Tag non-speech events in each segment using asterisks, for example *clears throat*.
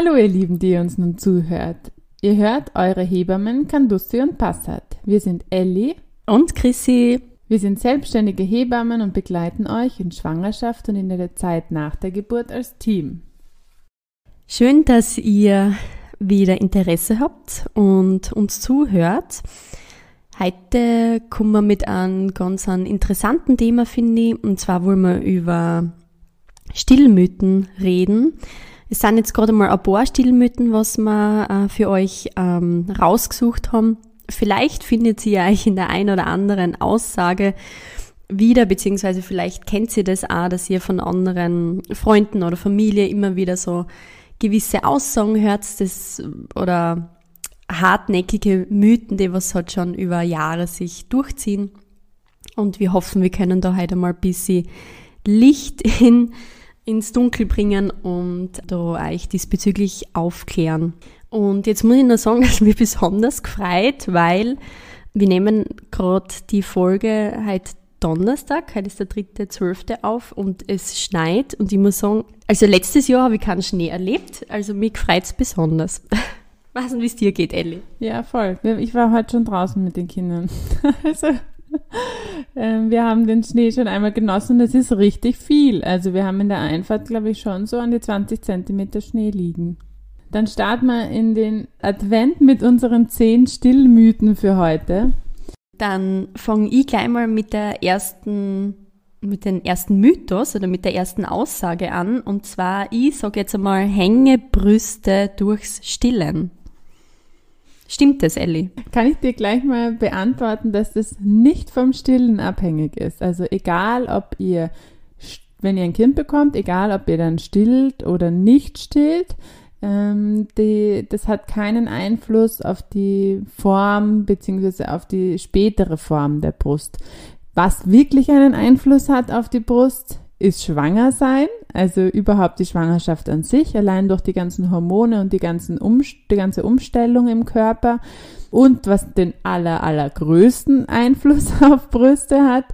Hallo ihr Lieben, die uns nun zuhört. Ihr hört eure Hebammen Candusti und Passat. Wir sind Elli und Chrissy. Wir sind selbstständige Hebammen und begleiten euch in Schwangerschaft und in der Zeit nach der Geburt als Team. Schön, dass ihr wieder Interesse habt und uns zuhört. Heute kommen wir mit einem ganz einem interessanten Thema, finde ich. Und zwar wollen wir über Stillmythen reden. Es sind jetzt gerade mal ein paar Stillmythen, was wir äh, für euch ähm, rausgesucht haben. Vielleicht findet ihr euch in der einen oder anderen Aussage wieder, beziehungsweise vielleicht kennt ihr das auch, dass ihr von anderen Freunden oder Familie immer wieder so gewisse Aussagen hört, das, oder hartnäckige Mythen, die was halt schon über Jahre sich durchziehen. Und wir hoffen, wir können da heute mal ein bisschen Licht *laughs* in ins Dunkel bringen und da euch diesbezüglich aufklären. Und jetzt muss ich nur sagen, *laughs* dass mich besonders gefreut, weil wir nehmen gerade die Folge heute Donnerstag, heute ist der dritte, zwölfte auf und es schneit und ich muss sagen, also letztes Jahr habe ich keinen Schnee erlebt, also mich freut es besonders. Was und wie es dir geht, Ellie? Ja, voll. Ich war heute schon draußen mit den Kindern. *laughs* Also wir haben den Schnee schon einmal genossen. Das ist richtig viel. Also wir haben in der Einfahrt, glaube ich, schon so an die 20 Zentimeter Schnee liegen. Dann starten wir in den Advent mit unseren zehn Stillmythen für heute. Dann fange ich gleich mal mit der ersten, mit dem ersten Mythos oder mit der ersten Aussage an. Und zwar, ich sage jetzt einmal Hängebrüste durchs Stillen. Stimmt das, Elli? Kann ich dir gleich mal beantworten, dass das nicht vom Stillen abhängig ist. Also egal, ob ihr, wenn ihr ein Kind bekommt, egal, ob ihr dann stillt oder nicht stillt, ähm, die, das hat keinen Einfluss auf die Form beziehungsweise auf die spätere Form der Brust. Was wirklich einen Einfluss hat auf die Brust, ist schwanger sein, also überhaupt die Schwangerschaft an sich, allein durch die ganzen Hormone und die, ganzen Umst die ganze Umstellung im Körper. Und was den aller, allergrößten Einfluss *laughs* auf Brüste hat,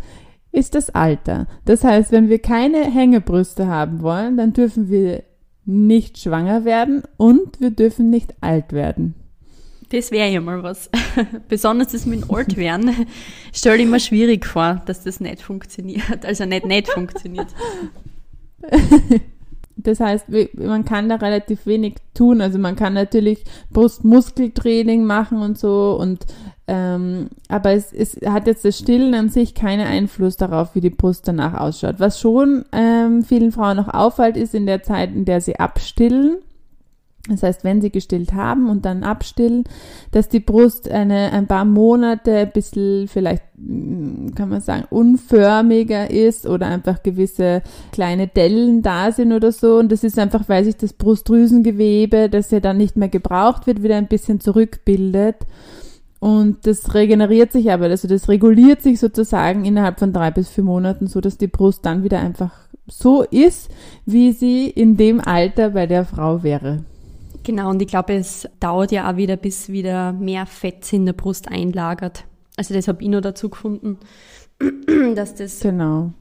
ist das Alter. Das heißt, wenn wir keine Hängebrüste haben wollen, dann dürfen wir nicht schwanger werden und wir dürfen nicht alt werden. Das wäre ja mal was. *laughs* Besonders das mit dem Altwerden stelle ich mir schwierig vor, dass das nicht funktioniert. Also nicht nicht funktioniert. Das heißt, man kann da relativ wenig tun. Also man kann natürlich Brustmuskeltraining machen und so und ähm, aber es, es hat jetzt das Stillen an sich keinen Einfluss darauf, wie die Brust danach ausschaut. Was schon ähm, vielen Frauen noch auffällt, ist in der Zeit, in der sie abstillen, das heißt, wenn sie gestillt haben und dann abstillen, dass die Brust eine, ein paar Monate ein bisschen vielleicht, mm, kann man sagen, unförmiger ist oder einfach gewisse kleine Dellen da sind oder so. Und das ist einfach, weil sich das Brustdrüsengewebe, das ja dann nicht mehr gebraucht wird, wieder ein bisschen zurückbildet. Und das regeneriert sich aber, also das reguliert sich sozusagen innerhalb von drei bis vier Monaten, so dass die Brust dann wieder einfach so ist, wie sie in dem Alter bei der Frau wäre. Genau, und ich glaube, es dauert ja auch wieder, bis wieder mehr Fett in der Brust einlagert. Also das habe ich noch dazu gefunden, *clears throat* dass das genau.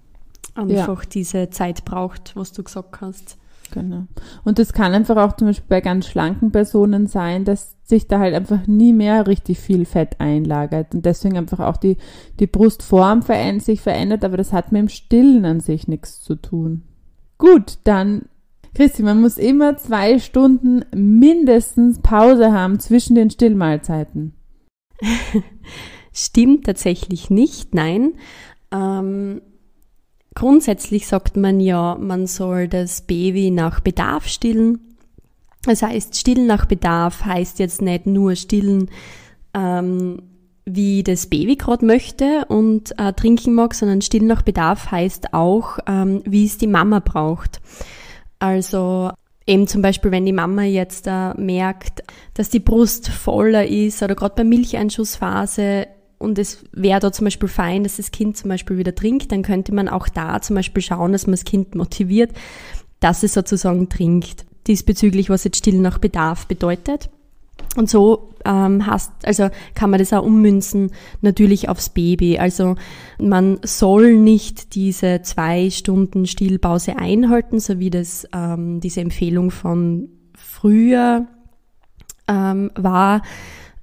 einfach ja. diese Zeit braucht, was du gesagt hast. Genau. Und das kann einfach auch zum Beispiel bei ganz schlanken Personen sein, dass sich da halt einfach nie mehr richtig viel Fett einlagert und deswegen einfach auch die, die Brustform verändert, sich verändert, aber das hat mit dem Stillen an sich nichts zu tun. Gut, dann Christi, man muss immer zwei Stunden mindestens Pause haben zwischen den Stillmahlzeiten. *laughs* Stimmt tatsächlich nicht, nein. Ähm, grundsätzlich sagt man ja, man soll das Baby nach Bedarf stillen. Das heißt, stillen nach Bedarf heißt jetzt nicht nur stillen, ähm, wie das Baby gerade möchte und äh, trinken mag, sondern stillen nach Bedarf heißt auch, ähm, wie es die Mama braucht. Also eben zum Beispiel, wenn die Mama jetzt äh, merkt, dass die Brust voller ist oder gerade bei Milcheinschussphase und es wäre da zum Beispiel fein, dass das Kind zum Beispiel wieder trinkt, dann könnte man auch da zum Beispiel schauen, dass man das Kind motiviert, dass es sozusagen trinkt. Diesbezüglich, was jetzt still nach Bedarf bedeutet. Und so ähm, hast, also kann man das auch ummünzen natürlich aufs Baby. Also man soll nicht diese zwei Stunden Stillpause einhalten, so wie das ähm, diese Empfehlung von früher ähm, war,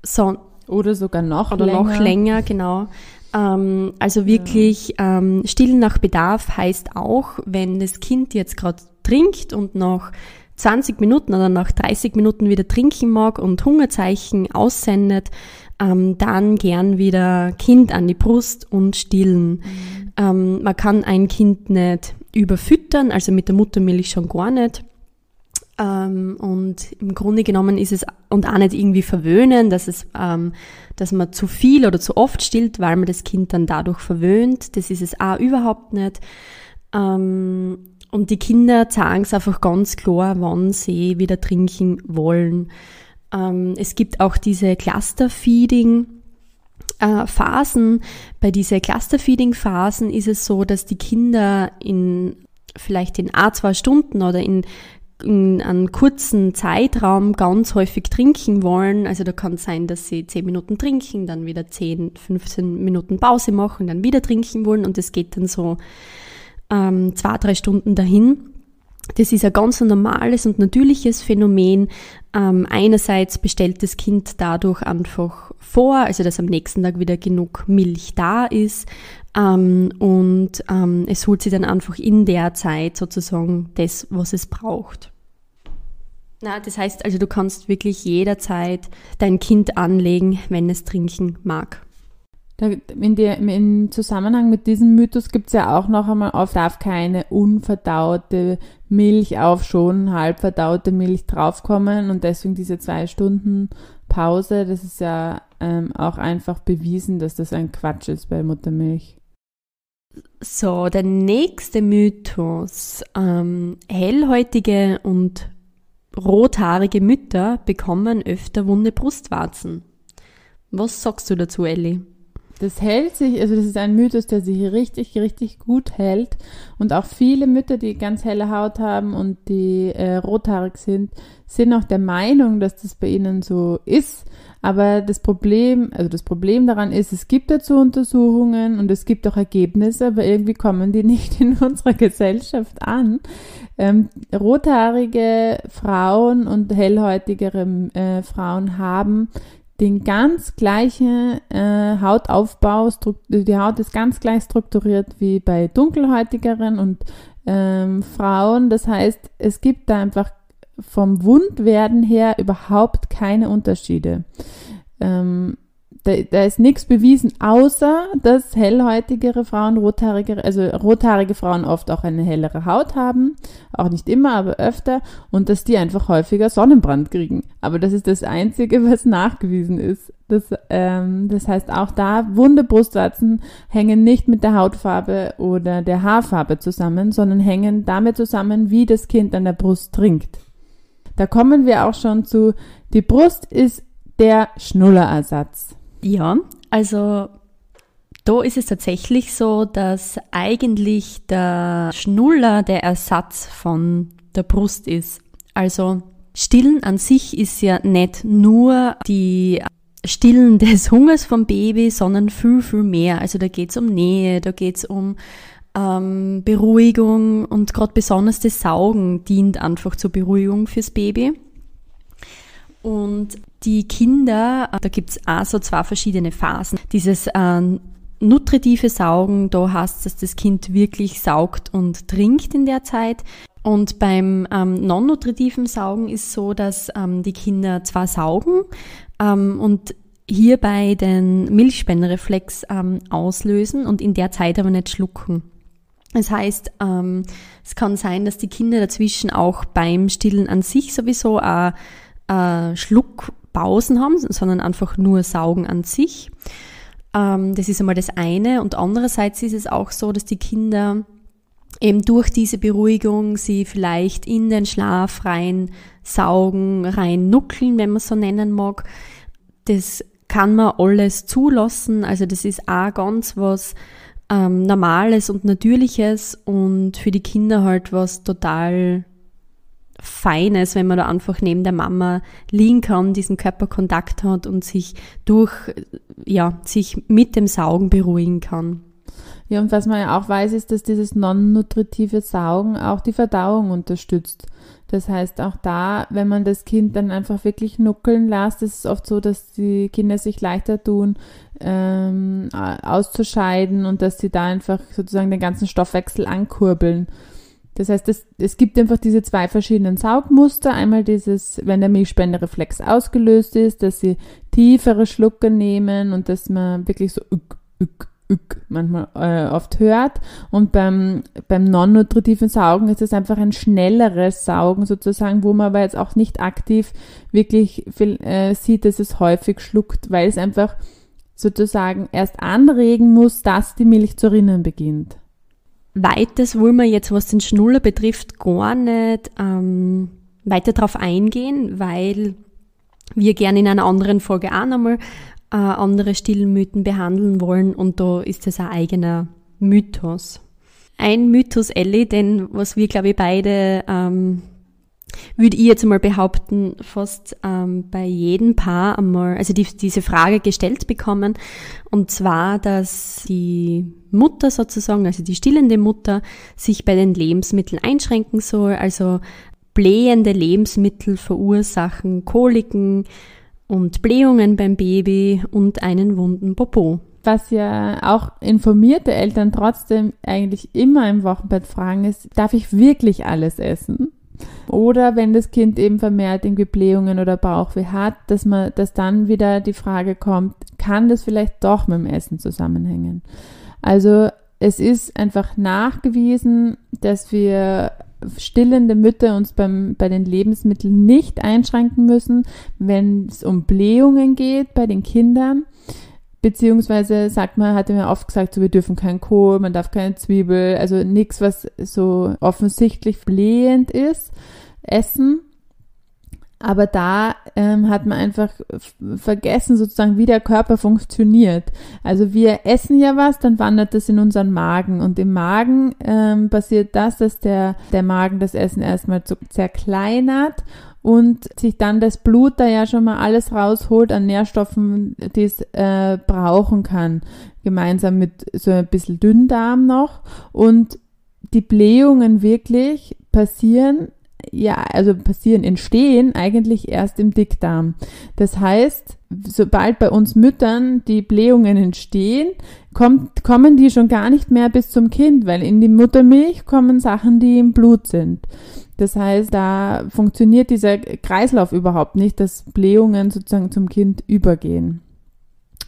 so, oder sogar noch oder länger. noch länger, genau. Ähm, also wirklich ja. ähm, stillen nach Bedarf heißt auch, wenn das Kind jetzt gerade trinkt und noch 20 Minuten oder nach 30 Minuten wieder trinken mag und Hungerzeichen aussendet, ähm, dann gern wieder Kind an die Brust und stillen. Mhm. Ähm, man kann ein Kind nicht überfüttern, also mit der Muttermilch schon gar nicht. Ähm, und im Grunde genommen ist es und auch nicht irgendwie verwöhnen, dass es, ähm, dass man zu viel oder zu oft stillt, weil man das Kind dann dadurch verwöhnt. Das ist es auch überhaupt nicht. Ähm, und die Kinder sagen es einfach ganz klar, wann sie wieder trinken wollen. Ähm, es gibt auch diese Cluster-Feeding. Äh, Phasen. Bei diesen Cluster-Feeding-Phasen ist es so, dass die Kinder in vielleicht in a zwei Stunden oder in in einem kurzen Zeitraum ganz häufig trinken wollen. Also da kann es sein, dass sie 10 Minuten trinken, dann wieder 10, 15 Minuten Pause machen, dann wieder trinken wollen und es geht dann so ähm, zwei, drei Stunden dahin. Das ist ein ganz normales und natürliches Phänomen. Ähm, einerseits bestellt das Kind dadurch einfach vor, also dass am nächsten Tag wieder genug Milch da ist. Ähm, und ähm, es holt sich dann einfach in der Zeit sozusagen das, was es braucht. Na, das heißt also, du kannst wirklich jederzeit dein Kind anlegen, wenn es trinken mag. In der, Im Zusammenhang mit diesem Mythos gibt es ja auch noch einmal, oft darf keine unverdaute Milch auf schon halb verdaute Milch draufkommen und deswegen diese zwei Stunden Pause, das ist ja ähm, auch einfach bewiesen, dass das ein Quatsch ist bei Muttermilch. So, der nächste Mythos. Ähm, hellhäutige und rothaarige Mütter bekommen öfter wunde Brustwarzen. Was sagst du dazu, Ellie? Das hält sich, also das ist ein Mythos, der sich richtig, richtig gut hält. Und auch viele Mütter, die ganz helle Haut haben und die äh, rothaarig sind, sind auch der Meinung, dass das bei ihnen so ist. Aber das Problem, also das Problem daran ist, es gibt dazu Untersuchungen und es gibt auch Ergebnisse, aber irgendwie kommen die *laughs* nicht in unserer Gesellschaft an. Ähm, rothaarige Frauen und hellhäutigere äh, Frauen haben den ganz gleichen äh, Hautaufbau, die Haut ist ganz gleich strukturiert wie bei dunkelhäutigeren und ähm, Frauen. Das heißt, es gibt da einfach vom Wundwerden her überhaupt keine Unterschiede. Ähm, da, da ist nichts bewiesen, außer dass hellhäutigere Frauen, rothaarige, also rothaarige Frauen oft auch eine hellere Haut haben, auch nicht immer, aber öfter, und dass die einfach häufiger Sonnenbrand kriegen. Aber das ist das Einzige, *laughs* was nachgewiesen ist. Das, ähm, das heißt, auch da wunde Brustwarzen hängen nicht mit der Hautfarbe oder der Haarfarbe zusammen, sondern hängen damit zusammen, wie das Kind an der Brust trinkt. Da kommen wir auch schon zu, die Brust ist der Schnullerersatz. Ja, also da ist es tatsächlich so, dass eigentlich der Schnuller der Ersatz von der Brust ist. Also Stillen an sich ist ja nicht nur die Stillen des Hungers vom Baby, sondern viel, viel mehr. Also da geht's um Nähe, da geht's um ähm, Beruhigung und gerade besonders das Saugen dient einfach zur Beruhigung fürs Baby. Und die Kinder, da gibt's auch so zwei verschiedene Phasen. Dieses äh, nutritive Saugen, da heißt dass das Kind wirklich saugt und trinkt in der Zeit. Und beim ähm, non-nutritiven Saugen ist so, dass ähm, die Kinder zwar saugen ähm, und hierbei den Milchspendereflex ähm, auslösen und in der Zeit aber nicht schlucken. Das heißt, ähm, es kann sein, dass die Kinder dazwischen auch beim Stillen an sich sowieso auch äh, Schluckpausen haben, sondern einfach nur saugen an sich. Ähm, das ist einmal das eine. Und andererseits ist es auch so, dass die Kinder eben durch diese Beruhigung sie vielleicht in den Schlaf rein saugen, rein nuckeln, wenn man so nennen mag. Das kann man alles zulassen. Also das ist auch ganz was ähm, Normales und Natürliches und für die Kinder halt was total Feines, wenn man da einfach neben der Mama liegen kann, diesen Körperkontakt hat und sich durch, ja, sich mit dem Saugen beruhigen kann. Ja, und was man ja auch weiß, ist, dass dieses non-nutritive Saugen auch die Verdauung unterstützt. Das heißt, auch da, wenn man das Kind dann einfach wirklich nuckeln lässt, ist es oft so, dass die Kinder sich leichter tun, ähm, auszuscheiden und dass sie da einfach sozusagen den ganzen Stoffwechsel ankurbeln. Das heißt, es, es gibt einfach diese zwei verschiedenen Saugmuster. Einmal dieses, wenn der Milchspendereflex ausgelöst ist, dass sie tiefere Schlucke nehmen und dass man wirklich so ück, ück, ück manchmal äh, oft hört. Und beim, beim non-nutritiven Saugen ist es einfach ein schnelleres Saugen sozusagen, wo man aber jetzt auch nicht aktiv wirklich viel, äh, sieht, dass es häufig schluckt, weil es einfach sozusagen erst anregen muss, dass die Milch zu rinnen beginnt. Weites wollen wir jetzt, was den Schnuller betrifft, gar nicht ähm, weiter darauf eingehen, weil wir gerne in einer anderen Folge auch nochmal äh, andere Stillmythen behandeln wollen und da ist das ein eigener Mythos. Ein Mythos, Ellie, denn was wir, glaube ich, beide ähm, würde ich jetzt mal behaupten, fast ähm, bei jedem Paar einmal, also die, diese Frage gestellt bekommen. Und zwar, dass die Mutter sozusagen, also die stillende Mutter, sich bei den Lebensmitteln einschränken soll. Also blähende Lebensmittel verursachen Koliken und Blähungen beim Baby und einen wunden Popo. Was ja auch informierte Eltern trotzdem eigentlich immer im Wochenbett fragen ist, darf ich wirklich alles essen? Oder wenn das Kind eben vermehrt irgendwie Blähungen oder Bauchweh hat, dass man, dass dann wieder die Frage kommt, kann das vielleicht doch mit dem Essen zusammenhängen? Also es ist einfach nachgewiesen, dass wir stillende Mütter uns beim, bei den Lebensmitteln nicht einschränken müssen, wenn es um Blähungen geht bei den Kindern. Beziehungsweise sagt man, hatte mir oft gesagt, so wir dürfen kein Kohl, man darf keine Zwiebel, also nichts, was so offensichtlich blähend ist, essen. Aber da ähm, hat man einfach vergessen, sozusagen, wie der Körper funktioniert. Also wir essen ja was, dann wandert das in unseren Magen. Und im Magen ähm, passiert das, dass der, der Magen das Essen erstmal zerkleinert und sich dann das Blut da ja schon mal alles rausholt an Nährstoffen, die es äh, brauchen kann, gemeinsam mit so ein bisschen Dünndarm noch und die Blähungen wirklich passieren ja, also passieren, entstehen eigentlich erst im Dickdarm. Das heißt, sobald bei uns Müttern die Blähungen entstehen, kommt, kommen die schon gar nicht mehr bis zum Kind, weil in die Muttermilch kommen Sachen, die im Blut sind. Das heißt, da funktioniert dieser Kreislauf überhaupt nicht, dass Blähungen sozusagen zum Kind übergehen.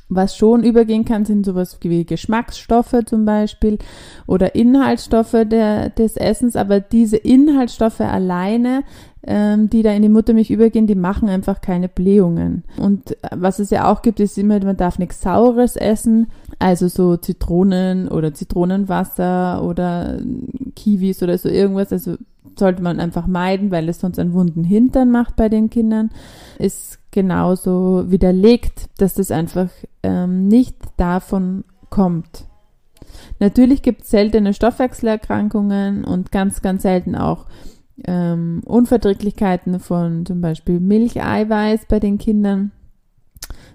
Was schon übergehen kann, sind sowas wie Geschmacksstoffe zum Beispiel oder Inhaltsstoffe der, des Essens, aber diese Inhaltsstoffe alleine, ähm, die da in die Muttermilch übergehen, die machen einfach keine Blähungen. Und was es ja auch gibt, ist immer, man darf nichts Saures essen, also so Zitronen oder Zitronenwasser oder Kiwis oder so irgendwas, also sollte man einfach meiden, weil es sonst einen wunden Hintern macht bei den Kindern, ist genauso widerlegt, dass das einfach ähm, nicht davon kommt. Natürlich gibt es seltene Stoffwechselerkrankungen und ganz, ganz selten auch ähm, Unverträglichkeiten von zum Beispiel Milcheiweiß bei den Kindern.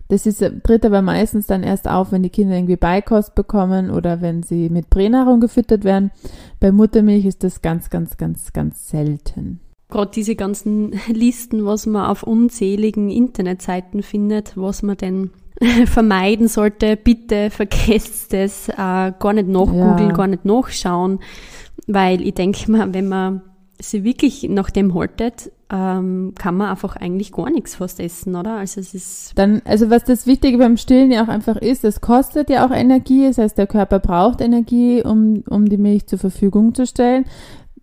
Das ist, tritt aber meistens dann erst auf, wenn die Kinder irgendwie Beikost bekommen oder wenn sie mit Pränahrung gefüttert werden. Bei Muttermilch ist das ganz, ganz, ganz, ganz selten. Gerade diese ganzen *laughs* Listen, was man auf unzähligen Internetseiten findet, was man denn *laughs* vermeiden sollte, bitte *laughs* vergesst es, äh, gar nicht nachgoogeln, ja. gar nicht nachschauen, weil ich denke mal, wenn man sie wirklich nach dem haltet, ähm, kann man einfach eigentlich gar nichts fast essen, oder? Also es ist. Dann, also was das Wichtige beim Stillen ja auch einfach ist, es kostet ja auch Energie, das heißt, der Körper braucht Energie, um, um die Milch zur Verfügung zu stellen.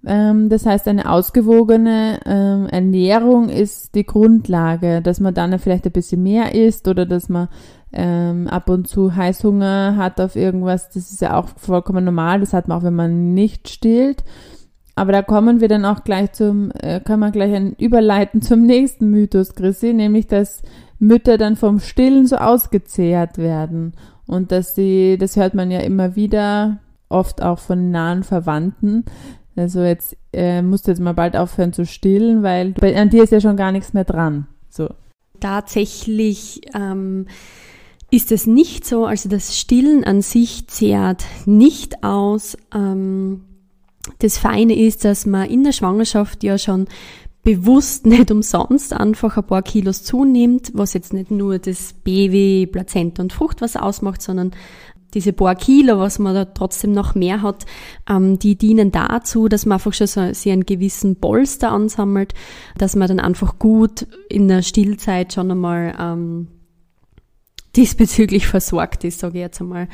Ähm, das heißt, eine ausgewogene ähm, Ernährung ist die Grundlage, dass man dann vielleicht ein bisschen mehr isst oder dass man ähm, ab und zu Heißhunger hat auf irgendwas. Das ist ja auch vollkommen normal. Das hat man auch, wenn man nicht stillt. Aber da kommen wir dann auch gleich zum, äh, kann man gleich ein überleiten zum nächsten Mythos, Chrissy, nämlich, dass Mütter dann vom Stillen so ausgezehrt werden. Und dass sie, das hört man ja immer wieder, oft auch von nahen Verwandten. Also jetzt äh, musst du jetzt mal bald aufhören zu stillen, weil bei, an dir ist ja schon gar nichts mehr dran. So. Tatsächlich ähm, ist es nicht so. Also das Stillen an sich zehrt nicht aus. Ähm, das Feine ist, dass man in der Schwangerschaft ja schon bewusst *laughs* nicht umsonst einfach ein paar Kilos zunimmt, was jetzt nicht nur das Baby, Plazenta und Fruchtwasser ausmacht, sondern diese paar Kilo, was man da trotzdem noch mehr hat, ähm, die dienen dazu, dass man einfach schon so, sich einen gewissen Polster ansammelt, dass man dann einfach gut in der Stillzeit schon einmal ähm, diesbezüglich versorgt ist, sage ich jetzt einmal.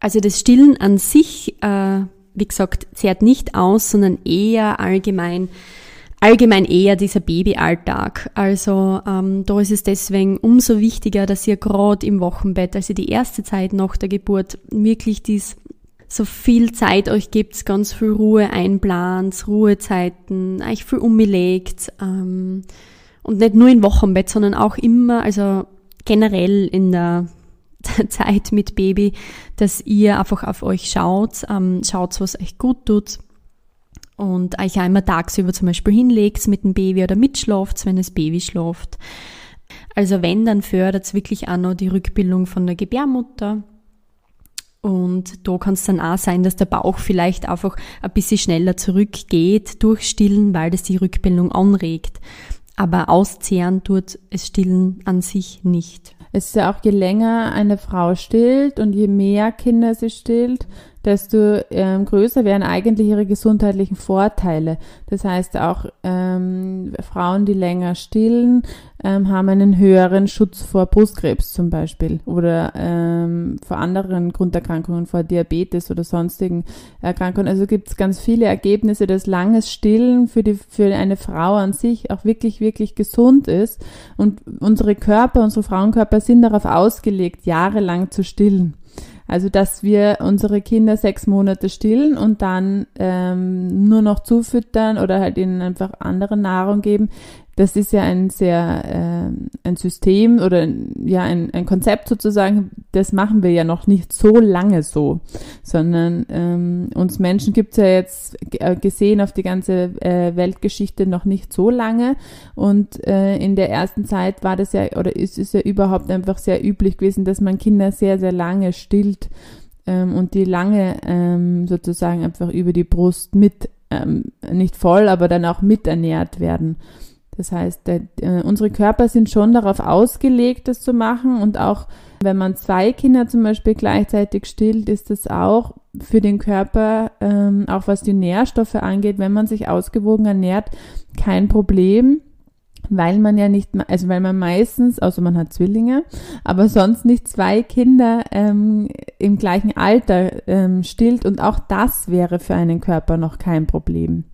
Also das Stillen an sich, äh, wie gesagt, zehrt nicht aus, sondern eher allgemein allgemein eher dieser Babyalltag. Also ähm, da ist es deswegen umso wichtiger, dass ihr gerade im Wochenbett, also die erste Zeit nach der Geburt, wirklich dies so viel Zeit euch gibt, ganz viel Ruhe einplant, Ruhezeiten, euch viel umgelegt ähm, und nicht nur im Wochenbett, sondern auch immer, also generell in der *laughs* Zeit mit Baby, dass ihr einfach auf euch schaut, ähm, schaut, was euch gut tut und euch einmal tagsüber zum Beispiel hinlegt mit dem Baby oder mitschlaft, wenn das Baby schlaft. Also wenn, dann fördert es wirklich auch noch die Rückbildung von der Gebärmutter. Und da kann es dann auch sein, dass der Bauch vielleicht einfach ein bisschen schneller zurückgeht durch Stillen, weil das die Rückbildung anregt. Aber auszehren tut es Stillen an sich nicht. Es ist ja auch, je länger eine Frau stillt und je mehr Kinder sie stillt, desto ähm, größer werden eigentlich ihre gesundheitlichen Vorteile. Das heißt auch ähm, Frauen, die länger stillen, ähm, haben einen höheren Schutz vor Brustkrebs zum Beispiel oder ähm, vor anderen Grunderkrankungen, vor Diabetes oder sonstigen Erkrankungen. Also gibt es ganz viele Ergebnisse, dass langes Stillen für, die, für eine Frau an sich auch wirklich, wirklich gesund ist. Und unsere Körper, unsere Frauenkörper sind darauf ausgelegt, jahrelang zu stillen. Also, dass wir unsere Kinder sechs Monate stillen und dann ähm, nur noch zufüttern oder halt ihnen einfach andere Nahrung geben, das ist ja ein sehr äh, ein System oder ja ein, ein Konzept sozusagen, das machen wir ja noch nicht so lange so, sondern ähm, uns Menschen gibt's ja jetzt äh, gesehen auf die ganze äh, Weltgeschichte noch nicht so lange und äh, in der ersten Zeit war das ja oder ist es ja überhaupt einfach sehr üblich gewesen, dass man Kinder sehr, sehr lange stillt ähm, und die lange ähm, sozusagen einfach über die Brust mit, ähm, nicht voll, aber dann auch mit ernährt werden. Das heißt, der, äh, unsere Körper sind schon darauf ausgelegt, das zu machen. Und auch wenn man zwei Kinder zum Beispiel gleichzeitig stillt, ist das auch für den Körper, ähm, auch was die Nährstoffe angeht, wenn man sich ausgewogen ernährt, kein Problem weil man ja nicht, also weil man meistens, außer man hat Zwillinge, aber sonst nicht zwei Kinder ähm, im gleichen Alter ähm, stillt und auch das wäre für einen Körper noch kein Problem.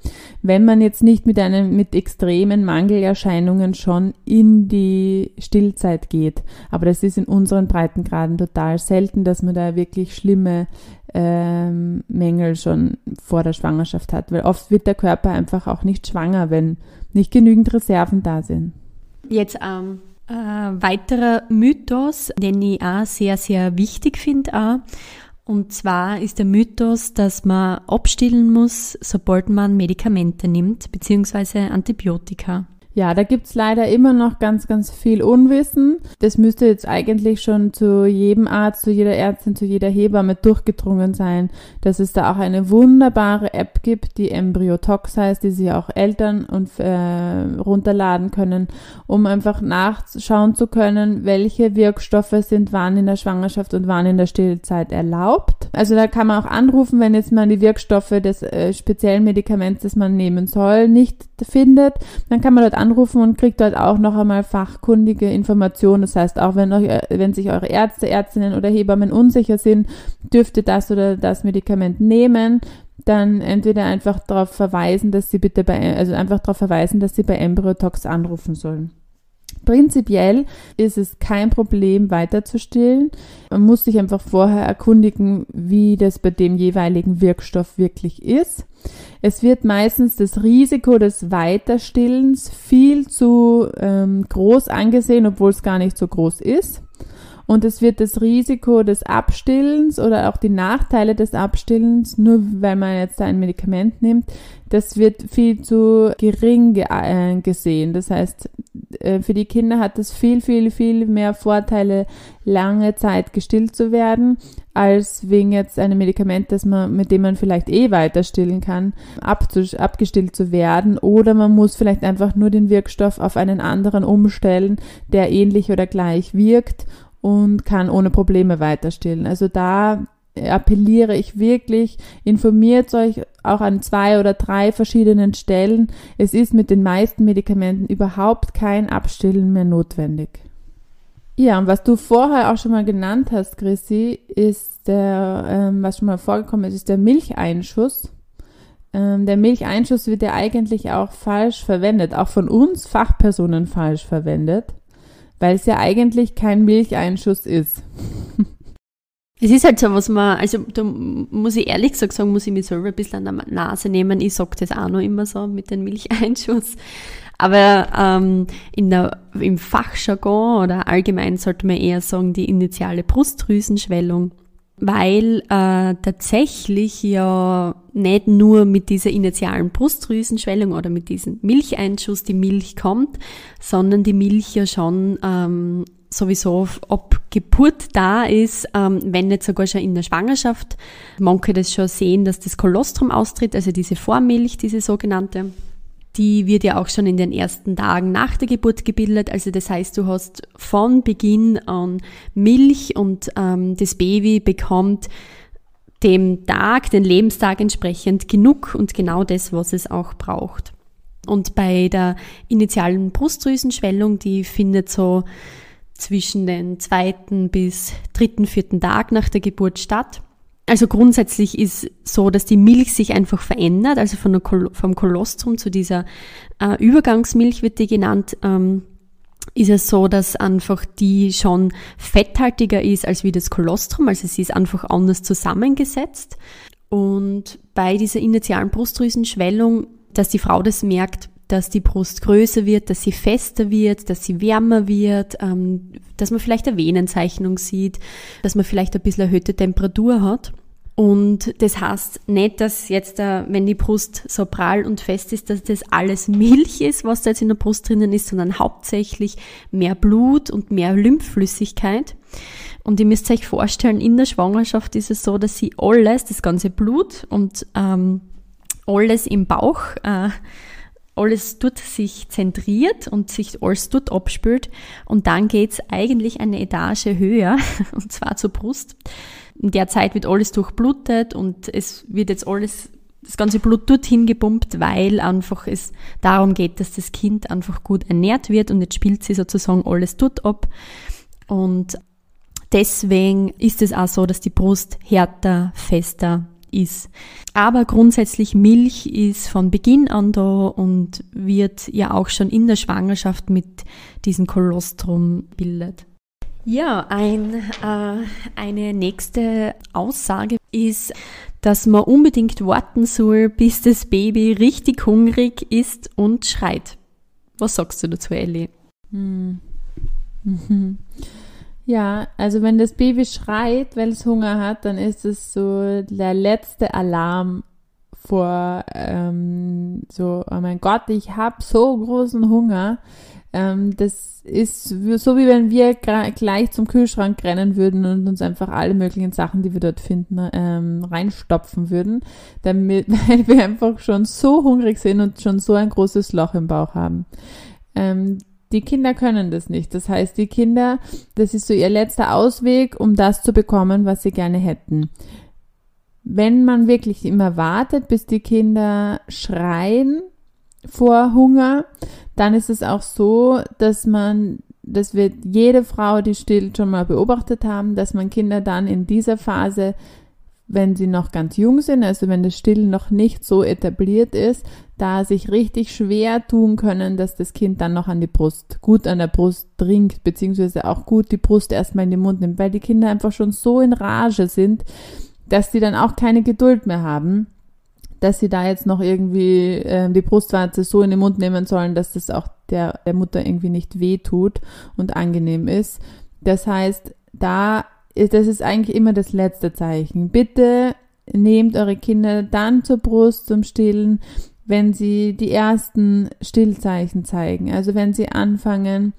Wenn man jetzt nicht mit einem, mit extremen Mangelerscheinungen schon in die Stillzeit geht. Aber das ist in unseren Breitengraden total selten, dass man da wirklich schlimme ähm, Mängel schon vor der Schwangerschaft hat, weil oft wird der Körper einfach auch nicht schwanger, wenn nicht genügend Reserven da sind. Jetzt ähm, äh, weiterer Mythos, den ich auch sehr, sehr wichtig finde. Und zwar ist der Mythos, dass man abstillen muss, sobald man Medikamente nimmt, beziehungsweise Antibiotika. Ja, da gibt's leider immer noch ganz, ganz viel Unwissen. Das müsste jetzt eigentlich schon zu jedem Arzt, zu jeder Ärztin, zu jeder Hebamme durchgedrungen sein, dass es da auch eine wunderbare App gibt, die Embryotox heißt, die sich auch Eltern und äh, runterladen können, um einfach nachschauen zu können, welche Wirkstoffe sind wann in der Schwangerschaft und wann in der Stillzeit erlaubt. Also da kann man auch anrufen, wenn jetzt man die Wirkstoffe des äh, speziellen Medikaments, das man nehmen soll, nicht findet, dann kann man dort anrufen und kriegt dort auch noch einmal fachkundige Informationen. Das heißt, auch wenn, euch, wenn sich eure Ärzte, Ärztinnen oder Hebammen unsicher sind, dürft ihr das oder das Medikament nehmen, dann entweder einfach darauf verweisen, dass sie bitte bei, also einfach darauf verweisen, dass sie bei Embryotox anrufen sollen. Prinzipiell ist es kein Problem, weiter zu stillen. Man muss sich einfach vorher erkundigen, wie das bei dem jeweiligen Wirkstoff wirklich ist. Es wird meistens das Risiko des Weiterstillens viel zu ähm, groß angesehen, obwohl es gar nicht so groß ist. Und es wird das Risiko des Abstillens oder auch die Nachteile des Abstillens, nur weil man jetzt ein Medikament nimmt, das wird viel zu gering ge äh, gesehen. Das heißt, äh, für die Kinder hat es viel, viel, viel mehr Vorteile, lange Zeit gestillt zu werden, als wegen jetzt einem Medikament, das man, mit dem man vielleicht eh weiter stillen kann, abgestillt zu werden. Oder man muss vielleicht einfach nur den Wirkstoff auf einen anderen umstellen, der ähnlich oder gleich wirkt und kann ohne Probleme weiter stillen. Also da appelliere ich wirklich, informiert euch auch an zwei oder drei verschiedenen Stellen. Es ist mit den meisten Medikamenten überhaupt kein Abstillen mehr notwendig. Ja, und was du vorher auch schon mal genannt hast, Chrissy, ist der, ähm, was schon mal vorgekommen ist, ist der Milcheinschuss. Ähm, der Milcheinschuss wird ja eigentlich auch falsch verwendet, auch von uns Fachpersonen falsch verwendet, weil es ja eigentlich kein Milcheinschuss ist. Es ist halt so, was man, also da muss ich ehrlich gesagt sagen, muss ich mich selber ein bisschen an der Nase nehmen. Ich sage das auch noch immer so mit dem Milcheinschuss. Aber ähm, in der, im Fachjargon oder allgemein sollte man eher sagen, die initiale Brustdrüsenschwellung, weil äh, tatsächlich ja nicht nur mit dieser initialen Brustdrüsenschwellung oder mit diesem Milcheinschuss die Milch kommt, sondern die Milch ja schon ähm, sowieso ob Geburt da ist, ähm, wenn nicht sogar schon in der Schwangerschaft. Man kann das schon sehen, dass das Kolostrum austritt, also diese Vormilch, diese sogenannte. Die wird ja auch schon in den ersten Tagen nach der Geburt gebildet. Also das heißt, du hast von Beginn an Milch und ähm, das Baby bekommt dem Tag, den Lebenstag entsprechend genug und genau das, was es auch braucht. Und bei der initialen Brustdrüsenschwellung, die findet so zwischen den zweiten bis dritten, vierten Tag nach der Geburt statt. Also grundsätzlich ist so, dass die Milch sich einfach verändert, also von Kol vom Kolostrum zu dieser äh, Übergangsmilch wird die genannt, ähm, ist es so, dass einfach die schon fetthaltiger ist als wie das Kolostrum, also sie ist einfach anders zusammengesetzt. Und bei dieser initialen Brustdrüsenschwellung, dass die Frau das merkt, dass die Brust größer wird, dass sie fester wird, dass sie wärmer wird, ähm, dass man vielleicht eine Venenzeichnung sieht, dass man vielleicht ein bisschen erhöhte Temperatur hat. Und das heißt nicht, dass jetzt, äh, wenn die Brust so prall und fest ist, dass das alles Milch ist, was da jetzt in der Brust drinnen ist, sondern hauptsächlich mehr Blut und mehr Lymphflüssigkeit. Und ihr müsst euch vorstellen, in der Schwangerschaft ist es so, dass sie alles, das ganze Blut und ähm, alles im Bauch äh, alles dort sich zentriert und sich alles dort abspült und dann geht's eigentlich eine Etage höher *laughs* und zwar zur Brust. In der Zeit wird alles durchblutet und es wird jetzt alles, das ganze Blut dorthin gepumpt, weil einfach es darum geht, dass das Kind einfach gut ernährt wird und jetzt spielt sie sozusagen alles dort ab und deswegen ist es auch so, dass die Brust härter, fester ist. Aber grundsätzlich Milch ist von Beginn an da und wird ja auch schon in der Schwangerschaft mit diesem Kolostrum bildet. Ja, ein, äh, eine nächste Aussage ist, dass man unbedingt warten soll, bis das Baby richtig hungrig ist und schreit. Was sagst du dazu, Ellie? Hm. *laughs* Mhm. Ja, also wenn das Baby schreit, weil es Hunger hat, dann ist es so der letzte Alarm vor ähm, so, oh mein Gott, ich habe so großen Hunger. Ähm, das ist so wie wenn wir gleich zum Kühlschrank rennen würden und uns einfach alle möglichen Sachen, die wir dort finden, ähm, reinstopfen würden, damit, *laughs* weil wir einfach schon so hungrig sind und schon so ein großes Loch im Bauch haben. Ähm, die Kinder können das nicht. Das heißt, die Kinder, das ist so ihr letzter Ausweg, um das zu bekommen, was sie gerne hätten. Wenn man wirklich immer wartet, bis die Kinder schreien vor Hunger, dann ist es auch so, dass man, das wird jede Frau, die stillt, schon mal beobachtet haben, dass man Kinder dann in dieser Phase wenn sie noch ganz jung sind, also wenn das Stillen noch nicht so etabliert ist, da sich richtig schwer tun können, dass das Kind dann noch an die Brust, gut an der Brust trinkt, beziehungsweise auch gut die Brust erstmal in den Mund nimmt, weil die Kinder einfach schon so in Rage sind, dass sie dann auch keine Geduld mehr haben, dass sie da jetzt noch irgendwie äh, die Brustwarze so in den Mund nehmen sollen, dass das auch der, der Mutter irgendwie nicht weh tut und angenehm ist. Das heißt, da, das ist eigentlich immer das letzte Zeichen. Bitte nehmt eure Kinder dann zur Brust zum Stillen, wenn sie die ersten Stillzeichen zeigen. Also wenn sie anfangen,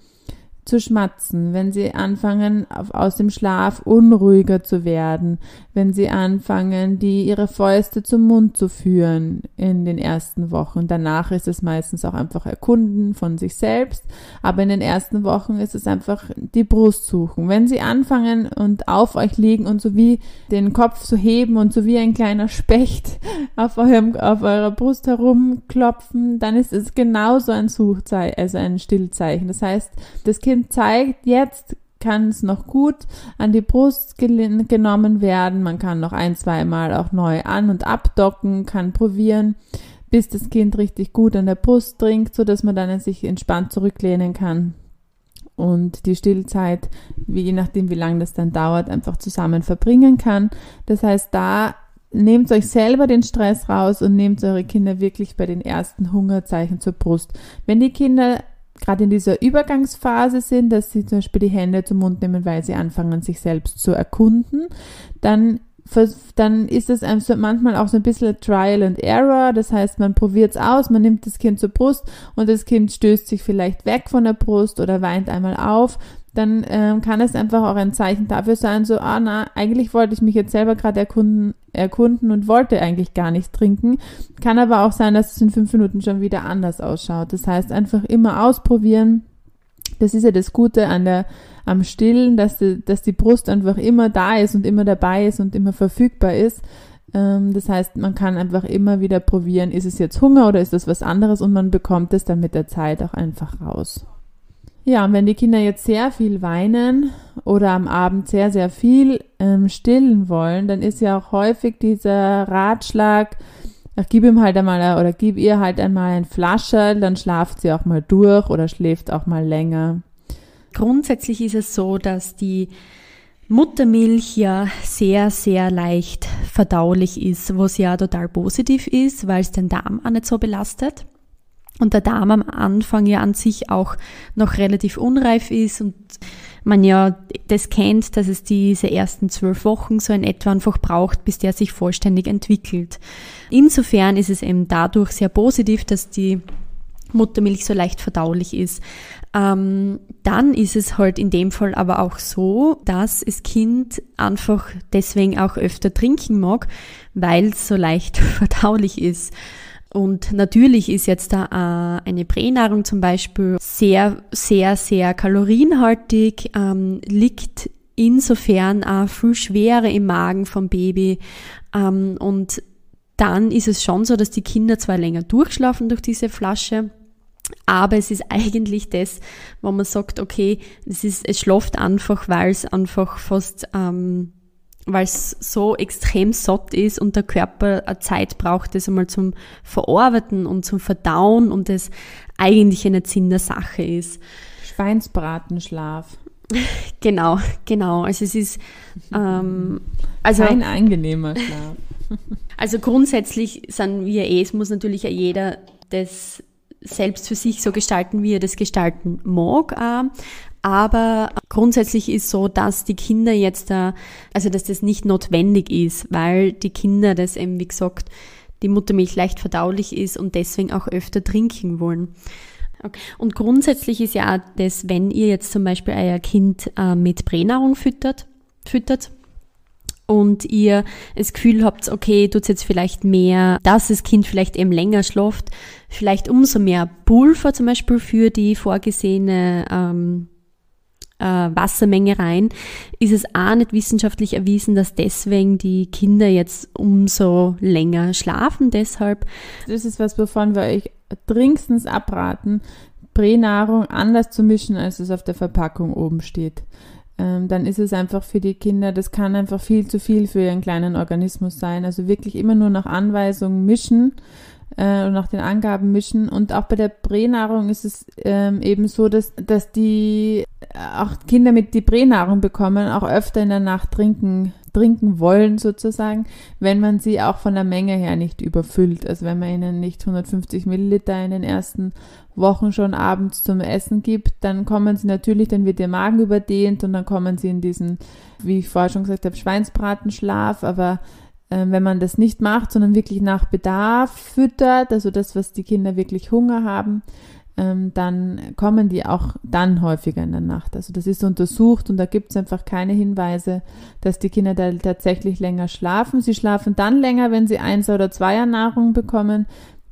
zu schmatzen, wenn sie anfangen, aus dem Schlaf unruhiger zu werden, wenn sie anfangen, die ihre Fäuste zum Mund zu führen in den ersten Wochen. Danach ist es meistens auch einfach Erkunden von sich selbst, aber in den ersten Wochen ist es einfach die Brust suchen. Wenn sie anfangen und auf euch liegen und so wie den Kopf zu heben und so wie ein kleiner Specht *laughs* auf eurem, auf eurer Brust herumklopfen, dann ist es genauso ein Suchzeichen, also ein Stillzeichen. Das heißt, das Kind zeigt, jetzt kann es noch gut an die Brust genommen werden. Man kann noch ein, zwei Mal auch neu an- und abdocken, kann probieren, bis das Kind richtig gut an der Brust trinkt, so dass man dann sich entspannt zurücklehnen kann und die Stillzeit, wie, je nachdem wie lange das dann dauert, einfach zusammen verbringen kann. Das heißt, da nehmt euch selber den Stress raus und nehmt eure Kinder wirklich bei den ersten Hungerzeichen zur Brust. Wenn die Kinder gerade in dieser Übergangsphase sind, dass sie zum Beispiel die Hände zum Mund nehmen, weil sie anfangen, sich selbst zu erkunden, dann dann ist es manchmal auch so ein bisschen Trial and Error. Das heißt, man probiert es aus, man nimmt das Kind zur Brust und das Kind stößt sich vielleicht weg von der Brust oder weint einmal auf dann ähm, kann es einfach auch ein Zeichen dafür sein, so, ah na, eigentlich wollte ich mich jetzt selber gerade erkunden, erkunden und wollte eigentlich gar nicht trinken. Kann aber auch sein, dass es in fünf Minuten schon wieder anders ausschaut. Das heißt, einfach immer ausprobieren. Das ist ja das Gute an der, am Stillen, dass die, dass die Brust einfach immer da ist und immer dabei ist und immer verfügbar ist. Ähm, das heißt, man kann einfach immer wieder probieren, ist es jetzt Hunger oder ist das was anderes und man bekommt es dann mit der Zeit auch einfach raus. Ja, und wenn die Kinder jetzt sehr viel weinen oder am Abend sehr, sehr viel ähm, stillen wollen, dann ist ja auch häufig dieser Ratschlag, ach, gib ihm halt einmal oder gib ihr halt einmal ein Flascherl, dann schlaft sie auch mal durch oder schläft auch mal länger. Grundsätzlich ist es so, dass die Muttermilch ja sehr, sehr leicht verdaulich ist, was ja total positiv ist, weil es den Darm auch nicht so belastet und der Darm am Anfang ja an sich auch noch relativ unreif ist und man ja das kennt, dass es diese ersten zwölf Wochen so in etwa einfach braucht, bis der sich vollständig entwickelt. Insofern ist es eben dadurch sehr positiv, dass die Muttermilch so leicht verdaulich ist. Ähm, dann ist es halt in dem Fall aber auch so, dass das Kind einfach deswegen auch öfter trinken mag, weil es so leicht *laughs* verdaulich ist. Und natürlich ist jetzt da äh, eine Pränahrung zum Beispiel sehr, sehr, sehr kalorienhaltig, ähm, liegt insofern auch viel schwerer im Magen vom Baby. Ähm, und dann ist es schon so, dass die Kinder zwar länger durchschlafen durch diese Flasche, aber es ist eigentlich das, wo man sagt, okay, es ist, es schläft einfach, weil es einfach fast ähm, weil es so extrem satt ist und der Körper eine Zeit braucht, das einmal zum Verarbeiten und zum Verdauen und das eigentlich eine Sinn der Sache ist. Schweinsbratenschlaf. *laughs* Genau, genau. Also es ist ähm, also kein angenehmer Schlaf. *laughs* Also grundsätzlich sind wir eh, es muss natürlich jeder das selbst für sich so gestalten, wie er das gestalten mag. Aber grundsätzlich ist so, dass die Kinder jetzt da, also dass das nicht notwendig ist, weil die Kinder das eben, wie gesagt, die Muttermilch leicht verdaulich ist und deswegen auch öfter trinken wollen. Okay. Und grundsätzlich ist ja auch das, wenn ihr jetzt zum Beispiel euer Kind äh, mit Pränahrung füttert, füttert, und ihr das Gefühl habt, okay, tut jetzt vielleicht mehr, dass das Kind vielleicht eben länger schläft, vielleicht umso mehr Pulver zum Beispiel für die vorgesehene ähm, äh, Wassermenge rein, ist es auch nicht wissenschaftlich erwiesen, dass deswegen die Kinder jetzt umso länger schlafen. Deshalb. Das ist was, wovon wir euch dringendstens abraten, Pränahrung anders zu mischen, als es auf der Verpackung oben steht. Ähm, dann ist es einfach für die Kinder, das kann einfach viel zu viel für ihren kleinen Organismus sein. Also wirklich immer nur nach Anweisungen mischen äh, nach den Angaben mischen. Und auch bei der Pränahrung ist es ähm, eben so, dass, dass die äh, auch Kinder mit die Pränahrung bekommen, auch öfter in der Nacht trinken trinken wollen sozusagen, wenn man sie auch von der Menge her nicht überfüllt. Also wenn man ihnen nicht 150 Milliliter in den ersten Wochen schon abends zum Essen gibt, dann kommen sie natürlich, dann wird der Magen überdehnt und dann kommen sie in diesen, wie ich vorher schon gesagt habe, Schweinsbratenschlaf. Aber wenn man das nicht macht, sondern wirklich nach Bedarf füttert, also das, was die Kinder wirklich Hunger haben, ähm, dann kommen die auch dann häufiger in der Nacht. Also das ist untersucht und da gibt es einfach keine Hinweise, dass die Kinder da tatsächlich länger schlafen. Sie schlafen dann länger, wenn sie eins oder zweier Nahrung bekommen,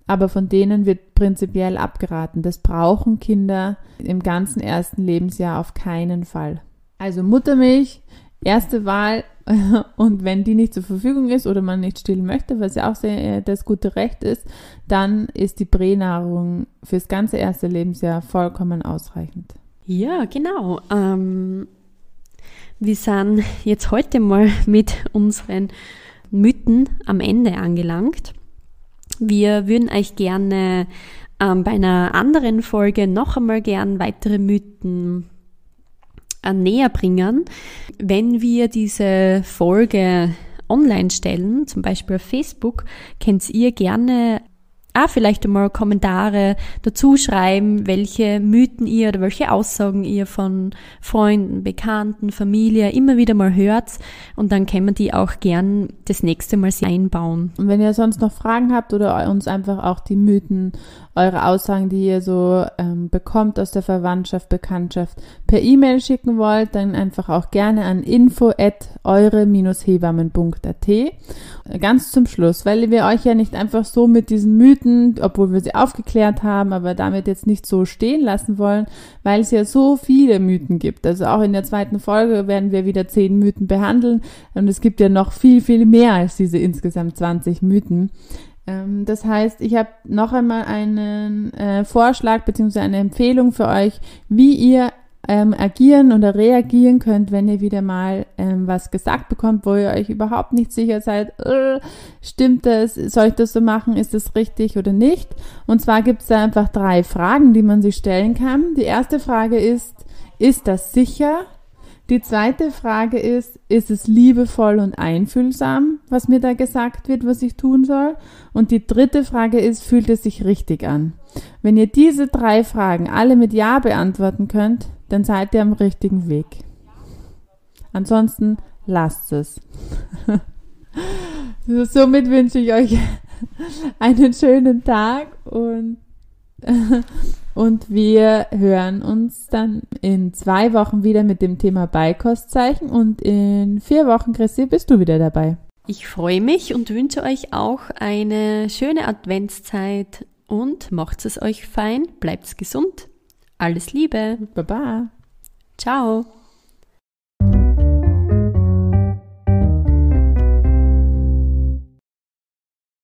aber von denen wird prinzipiell abgeraten. Das brauchen Kinder im ganzen ersten Lebensjahr auf keinen Fall. Also Muttermilch, erste Wahl *laughs* und wenn die nicht zur Verfügung ist oder man nicht stillen möchte, was ja auch sehr äh, das gute Recht ist, dann ist die Pränahrung fürs ganze erste Lebensjahr vollkommen ausreichend. Ja, genau. Ähm, wir sind jetzt heute mal mit unseren Mythen am Ende angelangt. Wir würden euch gerne ähm, bei einer anderen Folge noch einmal gern weitere Mythen näher bringen. Wenn wir diese Folge online stellen, zum Beispiel auf Facebook, könnt ihr gerne Ah, vielleicht einmal Kommentare dazu schreiben, welche Mythen ihr oder welche Aussagen ihr von Freunden, Bekannten, Familie immer wieder mal hört und dann können wir die auch gern das nächste Mal einbauen. Und wenn ihr sonst noch Fragen habt oder uns einfach auch die Mythen, eure Aussagen, die ihr so ähm, bekommt aus der Verwandtschaft, Bekanntschaft per E-Mail schicken wollt, dann einfach auch gerne an info at eure-hebammen.at. Ganz zum Schluss, weil wir euch ja nicht einfach so mit diesen Mythen Mythen, obwohl wir sie aufgeklärt haben, aber damit jetzt nicht so stehen lassen wollen, weil es ja so viele Mythen gibt. Also auch in der zweiten Folge werden wir wieder zehn Mythen behandeln und es gibt ja noch viel, viel mehr als diese insgesamt 20 Mythen. Ähm, das heißt, ich habe noch einmal einen äh, Vorschlag bzw. eine Empfehlung für euch, wie ihr ähm, agieren oder reagieren könnt, wenn ihr wieder mal ähm, was gesagt bekommt, wo ihr euch überhaupt nicht sicher seid, äh, stimmt das, soll ich das so machen, ist das richtig oder nicht? Und zwar gibt es da einfach drei Fragen, die man sich stellen kann. Die erste Frage ist, ist das sicher? Die zweite Frage ist, ist es liebevoll und einfühlsam, was mir da gesagt wird, was ich tun soll? Und die dritte Frage ist, fühlt es sich richtig an? Wenn ihr diese drei Fragen alle mit Ja beantworten könnt, dann seid ihr am richtigen Weg. Ansonsten lasst es. *laughs* Somit wünsche ich euch *laughs* einen schönen Tag und, *laughs* und wir hören uns dann in zwei Wochen wieder mit dem Thema Beikostzeichen und in vier Wochen, Christi, bist du wieder dabei. Ich freue mich und wünsche euch auch eine schöne Adventszeit und macht es euch fein, bleibt gesund. Alles Liebe. Baba. Ciao.